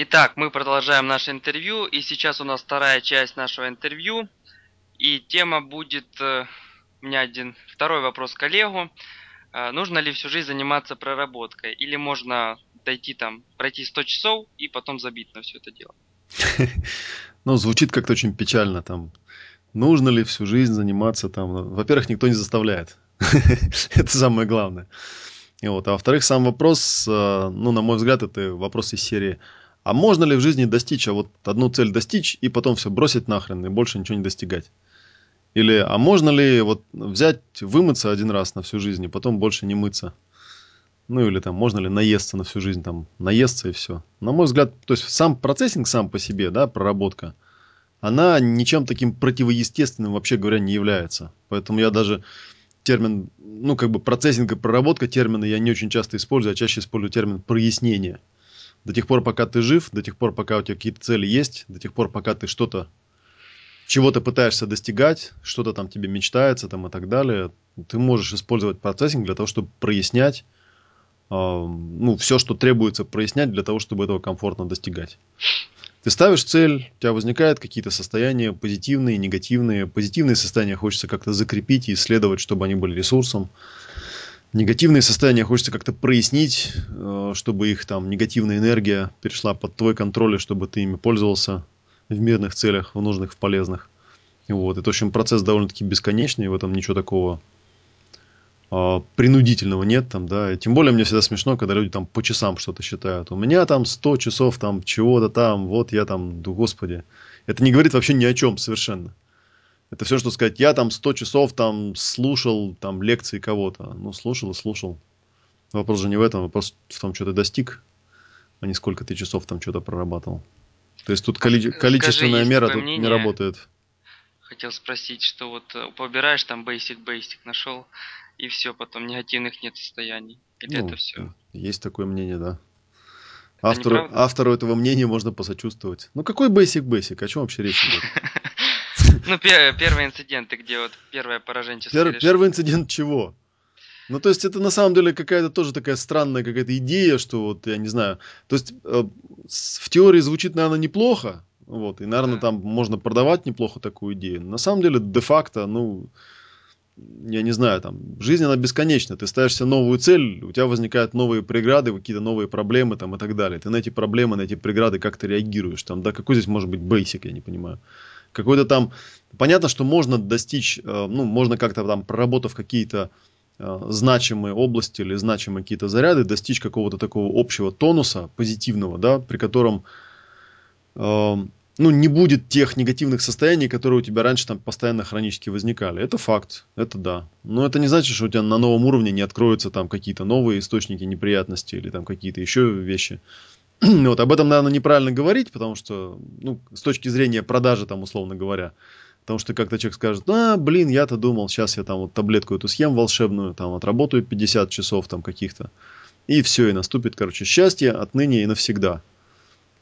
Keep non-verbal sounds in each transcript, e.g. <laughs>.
Итак, мы продолжаем наше интервью, и сейчас у нас вторая часть нашего интервью, и тема будет, э, у меня один второй вопрос коллегу, э, нужно ли всю жизнь заниматься проработкой, или можно дойти там, пройти 100 часов и потом забить на все это дело? <laughs> Ну, звучит как-то очень печально там. Нужно ли всю жизнь заниматься там? Во-первых, никто не заставляет. <laughs> Это самое главное. Вот. А во-вторых, сам вопрос, э, ну, на мой взгляд, это вопрос из серии а можно ли в жизни достичь, а вот одну цель достичь и потом все бросить нахрен и больше ничего не достигать? Или, а можно ли вот взять, вымыться один раз на всю жизнь и потом больше не мыться? Ну или там, можно ли наесться на всю жизнь, там, наесться и все. На мой взгляд, то есть сам процессинг сам по себе, да, проработка, она ничем таким противоестественным, вообще говоря, не является. Поэтому я даже термин, ну, как бы процессинг и проработка термины я не очень часто использую, а чаще использую термин прояснение. До тех пор, пока ты жив, до тех пор, пока у тебя какие-то цели есть, до тех пор, пока ты что-то, чего ты пытаешься достигать, что-то там тебе мечтается там и так далее, ты можешь использовать процессинг для того, чтобы прояснять, э, ну, все, что требуется прояснять для того, чтобы этого комфортно достигать. Ты ставишь цель, у тебя возникают какие-то состояния позитивные, негативные. Позитивные состояния хочется как-то закрепить и исследовать, чтобы они были ресурсом негативные состояния хочется как-то прояснить, э, чтобы их там негативная энергия перешла под твой контроль, и чтобы ты ими пользовался в мирных целях, в нужных, в полезных. Вот. Это, в общем, процесс довольно-таки бесконечный, в этом ничего такого а, принудительного нет там, да, и тем более мне всегда смешно, когда люди там по часам что-то считают. У меня там 100 часов там чего-то там, вот я там, да господи. Это не говорит вообще ни о чем совершенно. Это все, что сказать, я там 100 часов там слушал там лекции кого-то. Ну, слушал и слушал. Вопрос же не в этом, вопрос в том, что ты достиг, а не сколько ты часов там что-то прорабатывал. То есть тут коли- количественная Скажи, мера тут мнение, не работает. Хотел спросить, что вот э, побираешь там basic basic нашел, и все, потом негативных нет состояний. Или ну, это все? Есть такое мнение, да. Автору, автору этого мнения можно посочувствовать. Ну какой basic basic? О чем вообще речь идет? Ну, первые инциденты, где вот первое поражение Пер, Первый инцидент чего? Ну, то есть, это на самом деле какая-то тоже такая странная какая-то идея, что вот, я не знаю, то есть, э, в теории звучит, наверное, неплохо, вот, и, наверное, да. там можно продавать неплохо такую идею. На самом деле, де-факто, ну, я не знаю, там, жизнь, она бесконечна. Ты ставишься новую цель, у тебя возникают новые преграды, какие-то новые проблемы там и так далее. Ты на эти проблемы, на эти преграды как-то реагируешь. Там, да, какой здесь может быть basic, я не понимаю какой-то там... Понятно, что можно достичь, э, ну, можно как-то там, проработав какие-то э, значимые области или значимые какие-то заряды, достичь какого-то такого общего тонуса позитивного, да, при котором э, ну, не будет тех негативных состояний, которые у тебя раньше там постоянно хронически возникали. Это факт, это да. Но это не значит, что у тебя на новом уровне не откроются там какие-то новые источники неприятностей или там какие-то еще вещи. <clears throat> вот об этом, наверное, неправильно говорить, потому что, ну, с точки зрения продажи, там, условно говоря, потому что как-то человек скажет, а, блин, я-то думал, сейчас я там вот таблетку эту съем волшебную, там, отработаю 50 часов там каких-то, и все, и наступит, короче, счастье отныне и навсегда.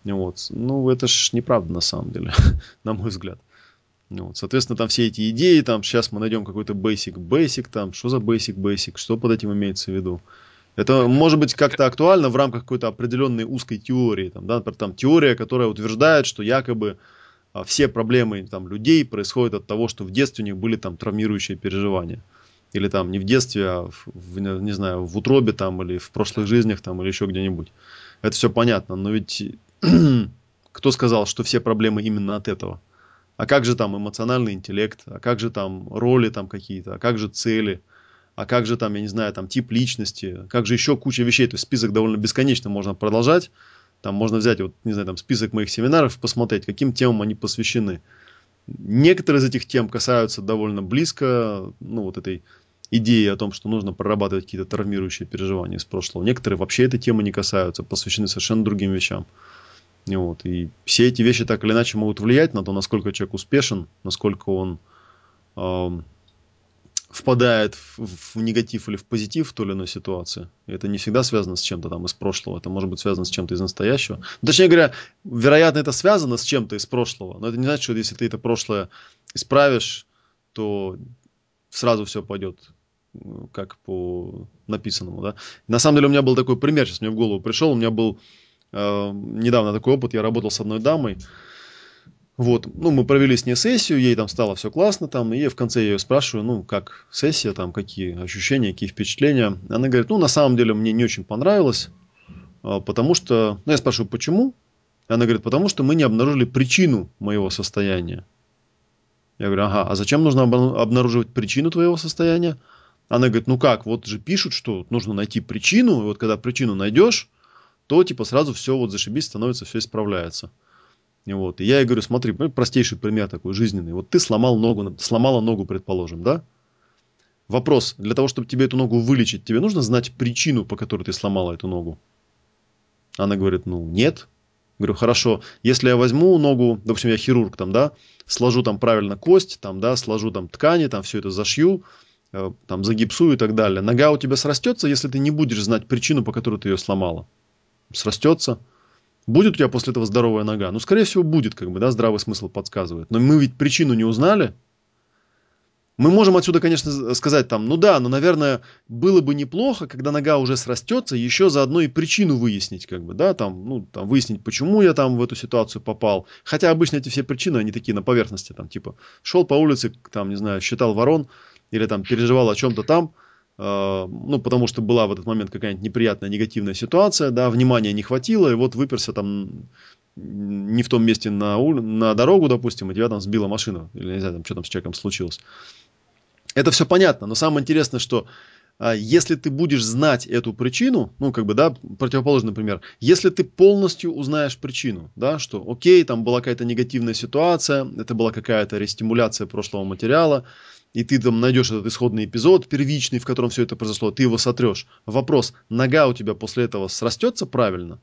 Вот. Ну, это ж неправда на самом деле, <laughs> на мой взгляд. Вот. Соответственно, там все эти идеи, там, сейчас мы найдем какой-то basic, basic, там, что за basic, basic, что под этим имеется в виду. Это может быть как-то актуально в рамках какой-то определенной узкой теории. Там, да, например, там теория, которая утверждает, что якобы а, все проблемы там, людей происходят от того, что в детстве у них были там травмирующие переживания. Или там не в детстве, а в, в, не знаю, в утробе там, или в прошлых жизнях там, или еще где-нибудь. Это все понятно, но ведь <clears throat> кто сказал, что все проблемы именно от этого? А как же там эмоциональный интеллект? А как же там роли там какие-то? А как же цели? А как же там, я не знаю, там тип личности, как же еще куча вещей, то есть список довольно бесконечно можно продолжать, там можно взять, вот, не знаю, там список моих семинаров, посмотреть, каким темам они посвящены. Некоторые из этих тем касаются довольно близко, ну, вот этой идеи о том, что нужно прорабатывать какие-то травмирующие переживания из прошлого. Некоторые вообще этой темы не касаются, посвящены совершенно другим вещам. И, вот, и все эти вещи так или иначе могут влиять на то, насколько человек успешен, насколько он впадает в, в негатив или в позитив в той или иной ситуации. И это не всегда связано с чем-то там из прошлого, это может быть связано с чем-то из настоящего. Точнее говоря, вероятно, это связано с чем-то из прошлого, но это не значит, что если ты это прошлое исправишь, то сразу все пойдет как по написанному, да. На самом деле у меня был такой пример, сейчас мне в голову пришел, у меня был Э, недавно такой опыт, я работал с одной дамой, вот, ну, мы провели с ней сессию, ей там стало все классно, там, и в конце я ее спрашиваю, ну, как сессия, там, какие ощущения, какие впечатления. Она говорит, ну, на самом деле мне не очень понравилось, э, потому что, ну, я спрашиваю, почему? Она говорит, потому что мы не обнаружили причину моего состояния. Я говорю, ага, а зачем нужно обнаруживать причину твоего состояния? Она говорит, ну как, вот же пишут, что нужно найти причину, и вот когда причину найдешь, то типа сразу все вот зашибись, становится, все исправляется. Вот, и я ей говорю, смотри, ну, простейший пример такой жизненный. Вот ты сломал ногу, сломала ногу, предположим, да? Вопрос, для того, чтобы тебе эту ногу вылечить, тебе нужно знать причину, по которой ты сломала эту ногу? Она говорит, ну, нет. Говорю, хорошо, если я возьму ногу, допустим, я хирург там, да, сложу там правильно кость, там, да, сложу там ткани, там все это зашью, э, там загипсую и так далее. Нога у тебя срастется, если ты не будешь знать причину, по которой ты ее сломала. Срастется. Будет у тебя после этого здоровая нога? Ну, скорее всего, будет, как бы, да, здравый смысл подсказывает. Но мы ведь причину не узнали, мы можем отсюда, конечно, сказать там, ну да, но, наверное, было бы неплохо, когда нога уже срастется, еще заодно и причину выяснить, как бы, да, там, ну, там, выяснить, почему я там в эту ситуацию попал. Хотя обычно эти все причины, они такие на поверхности, там, типа, шел по улице, там, не знаю, считал ворон, или там переживал о чем-то там, ну, потому что была в этот момент какая-нибудь неприятная, негативная ситуация, да, внимания не хватило, и вот выперся там не в том месте на, на дорогу, допустим, и тебя там сбила машина, или не знаю, там, что там с человеком случилось. Это все понятно, но самое интересное, что а, если ты будешь знать эту причину, ну, как бы, да, противоположный пример, если ты полностью узнаешь причину, да, что, окей, там была какая-то негативная ситуация, это была какая-то рестимуляция прошлого материала, и ты там найдешь этот исходный эпизод, первичный, в котором все это произошло, ты его сотрешь. Вопрос, нога у тебя после этого срастется правильно?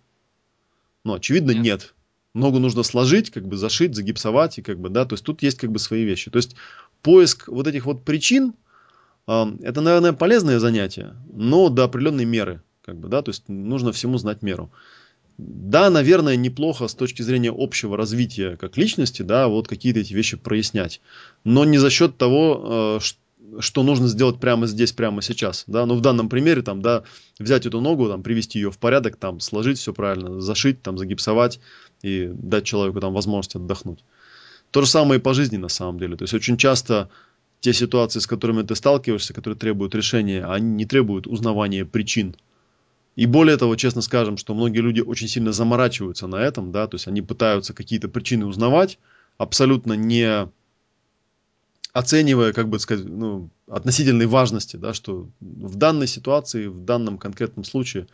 Ну, очевидно, нет. нет. Ногу нужно сложить, как бы зашить, загипсовать, и как бы, да, то есть тут есть как бы свои вещи. То есть поиск вот этих вот причин, это, наверное, полезное занятие, но до определенной меры, как бы, да, то есть нужно всему знать меру. Да, наверное, неплохо с точки зрения общего развития как личности, да, вот какие-то эти вещи прояснять, но не за счет того, э, что нужно сделать прямо здесь, прямо сейчас, да, ну в данном примере там, да, взять эту ногу, там, привести ее в порядок, там, сложить все правильно, зашить, там, загипсовать и дать человеку там возможность отдохнуть. То же самое и по жизни на самом деле. То есть очень часто те ситуации, с которыми ты сталкиваешься, которые требуют решения, они не требуют узнавания причин. И более того, честно скажем, что многие люди очень сильно заморачиваются на этом, да, то есть они пытаются какие-то причины узнавать, абсолютно не оценивая, как бы сказать, ну, относительной важности, да, что в данной ситуации, в данном конкретном случае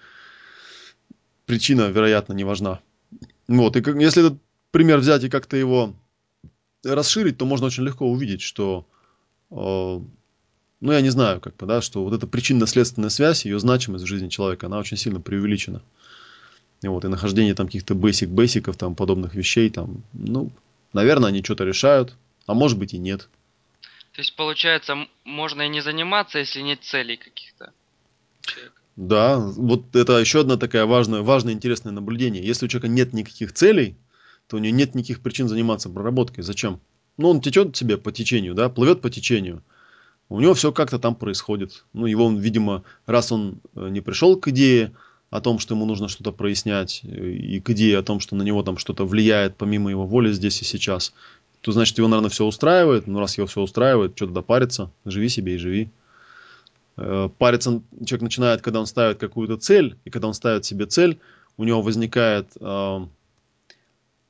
причина, вероятно, не важна. Вот, и как, если этот пример взять и как-то его расширить, то можно очень легко увидеть, что, э, ну, я не знаю, как бы, да, что вот эта причинно-следственная связь, ее значимость в жизни человека, она очень сильно преувеличена. И вот, и нахождение там каких-то бейсик-бейсиков, там, подобных вещей, там, ну, наверное, они что-то решают, а может быть и нет. То есть, получается, можно и не заниматься, если нет целей каких-то. Да, вот это еще одна такая важная, важное, интересное наблюдение. Если у человека нет никаких целей, то у него нет никаких причин заниматься проработкой. Зачем? Ну, он течет себе по течению, да, плывет по течению. У него все как-то там происходит. Ну, его, видимо, раз он э, не пришел к идее о том, что ему нужно что-то прояснять, э, и к идее о том, что на него там что-то влияет помимо его воли здесь и сейчас, то значит его, наверное, все устраивает. Ну, раз его все устраивает, что туда париться, живи себе и живи. Э, париться человек начинает, когда он ставит какую-то цель, и когда он ставит себе цель, у него возникает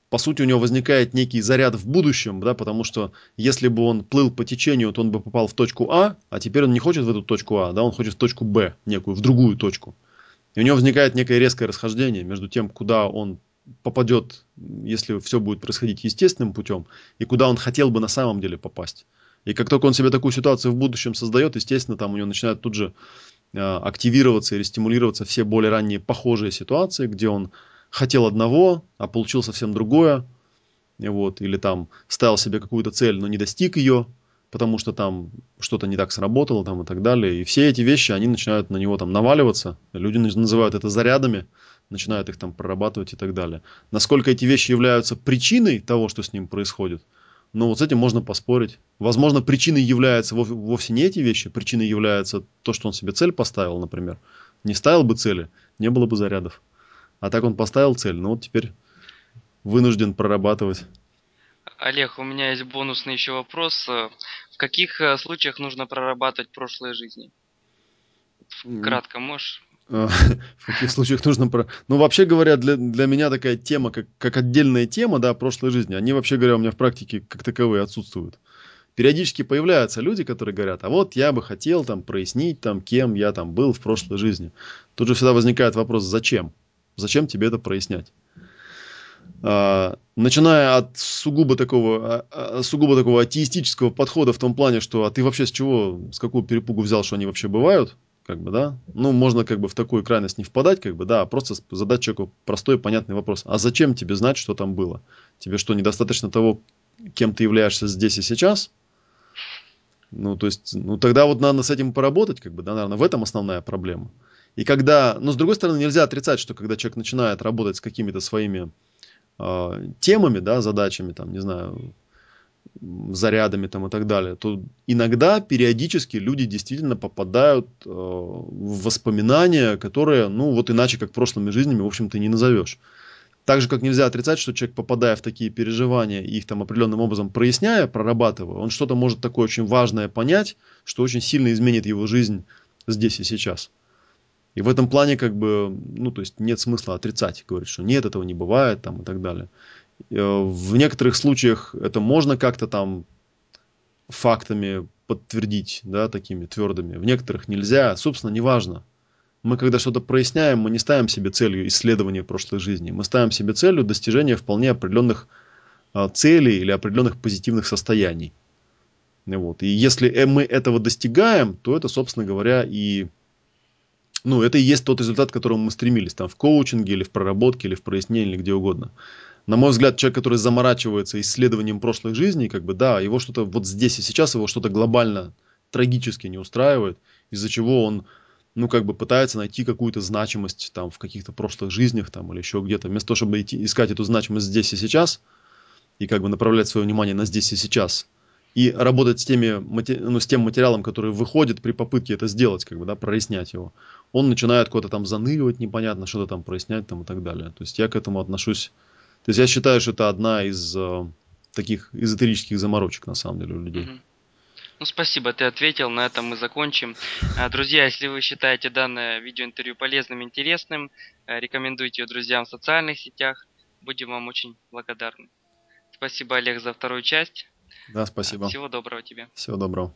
по сути, у него возникает некий заряд в будущем, да, потому что если бы он плыл по течению, то он бы попал в точку А, а теперь он не хочет в эту точку А, да, он хочет в точку Б, некую, в другую точку. И у него возникает некое резкое расхождение между тем, куда он попадет, если все будет происходить естественным путем, и куда он хотел бы на самом деле попасть. И как только он себе такую ситуацию в будущем создает, естественно, там у него начинают тут же э, активироваться или стимулироваться все более ранние похожие ситуации, где он хотел одного, а получил совсем другое, вот, или там ставил себе какую-то цель, но не достиг ее, потому что там что-то не так сработало там и так далее. И все эти вещи, они начинают на него там наваливаться. Люди называют это зарядами, начинают их там прорабатывать и так далее. Насколько эти вещи являются причиной того, что с ним происходит, ну вот с этим можно поспорить. Возможно, причиной являются вовсе не эти вещи, причиной является то, что он себе цель поставил, например. Не ставил бы цели, не было бы зарядов. А так он поставил цель, ну вот теперь вынужден прорабатывать. Олег, у меня есть бонусный еще вопрос. В каких э, случаях нужно прорабатывать прошлые жизни? Кратко можешь? А, <laughs> в каких случаях нужно про... Ну, вообще говоря, для, для меня такая тема, как, как отдельная тема, да, прошлой жизни, они, вообще говоря, у меня в практике как таковые отсутствуют. Периодически появляются люди, которые говорят, а вот я бы хотел там прояснить, там, кем я там был в прошлой жизни. Тут же всегда возникает вопрос, зачем? Зачем тебе это прояснять? А, начиная от сугубо такого, а, а, сугубо такого атеистического подхода в том плане, что а ты вообще с чего, с какого перепугу взял, что они вообще бывают, как бы, да, ну, можно как бы в такую крайность не впадать, как бы, да, а просто задать человеку простой понятный вопрос. А зачем тебе знать, что там было? Тебе что, недостаточно того, кем ты являешься здесь и сейчас? Ну, то есть, ну, тогда вот надо с этим поработать, как бы, да, наверное, в этом основная проблема. И когда, но с другой стороны, нельзя отрицать, что когда человек начинает работать с какими-то своими э, темами, да, задачами, там, не знаю, зарядами там и так далее, то иногда периодически люди действительно попадают э, в воспоминания, которые, ну, вот иначе, как прошлыми жизнями, в общем-то, не назовешь. Так же, как нельзя отрицать, что человек, попадая в такие переживания их там определенным образом проясняя, прорабатывая, он что-то может такое очень важное понять, что очень сильно изменит его жизнь здесь и сейчас. И в этом плане, как бы, ну, то есть нет смысла отрицать, говорить, что нет, этого не бывает, там, и так далее. Э, в некоторых случаях это можно как-то там фактами подтвердить, да, такими твердыми. В некоторых нельзя, собственно, неважно. Мы, когда что-то проясняем, мы не ставим себе целью исследования прошлой жизни. Мы ставим себе целью достижения вполне определенных а, целей или определенных позитивных состояний. Вот. И если э, мы этого достигаем, то это, собственно говоря, и ну, это и есть тот результат, к которому мы стремились, там, в коучинге, или в проработке, или в прояснении, или где угодно. На мой взгляд, человек, который заморачивается исследованием прошлых жизней, как бы, да, его что-то вот здесь и сейчас, его что-то глобально трагически не устраивает, из-за чего он ну, как бы пытается найти какую-то значимость там в каких-то прошлых жизнях там или еще где-то. Вместо того, чтобы идти, искать эту значимость здесь и сейчас, и как бы направлять свое внимание на здесь и сейчас, и работать с, теми, ну, с тем материалом, который выходит при попытке это сделать, как бы, да, прояснять его, он начинает куда-то там заныривать непонятно, что-то там прояснять там и так далее. То есть я к этому отношусь, то есть я считаю, что это одна из э, таких эзотерических заморочек на самом деле у людей. Ну, спасибо, ты ответил, на этом мы закончим. А, друзья, если вы считаете данное видеоинтервью полезным интересным, э, рекомендуйте его друзьям в социальных сетях. Будем вам очень благодарны. Спасибо, Олег, за вторую часть. Да, спасибо. Всего доброго тебе. Всего доброго.